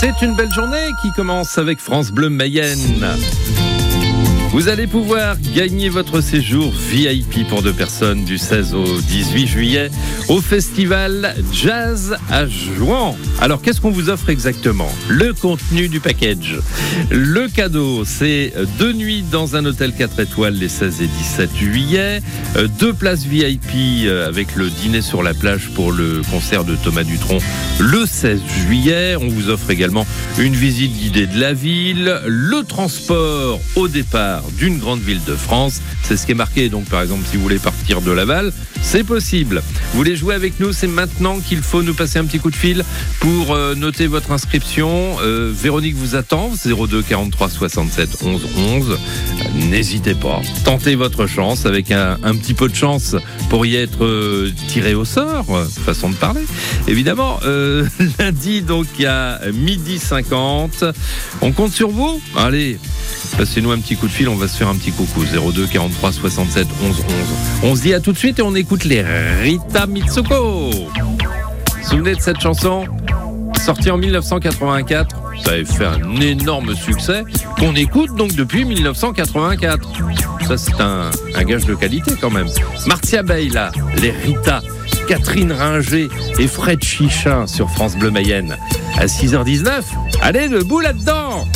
C'est une belle journée qui commence avec France Bleu Mayenne. Vous allez pouvoir gagner votre séjour VIP pour deux personnes du 16 au 18 juillet au festival Jazz à Jouan. Alors qu'est-ce qu'on vous offre exactement? Le contenu du package. Le cadeau, c'est deux nuits dans un hôtel 4 étoiles les 16 et 17 juillet, deux places VIP avec le dîner sur la plage pour le concert de Thomas Dutronc le 16 juillet. On vous offre également une visite guidée de la ville, le transport au départ d'une grande ville de France. C'est ce qui est marqué. Donc, par exemple, si vous voulez partir de Laval, c'est possible. Vous voulez jouer avec nous C'est maintenant qu'il faut nous passer un petit coup de fil pour euh, noter votre inscription. Euh, Véronique vous attend. 02 43 67 11 11. N'hésitez pas. Tentez votre chance avec un, petit peu de chance pour y être euh, tiré au sort. Façon de parler. Évidemment, lundi, donc, a midi 50. On compte sur vous. Allez, passez-nous un petit coup de fil. On va se faire un petit coucou. 02 43 67 11 11. On se dit à tout de suite et on écoute les Rita Mitsuko. Souvenez de cette chanson Sortie en 1984. Ça avait fait un énorme succès qu'on écoute donc depuis 1984. Ça, c'est un, gage de qualité quand même. Marcia là, les Rita, Catherine Ringer et Fred Chichin sur France Bleu Mayenne. À 6h19, allez, debout là-dedans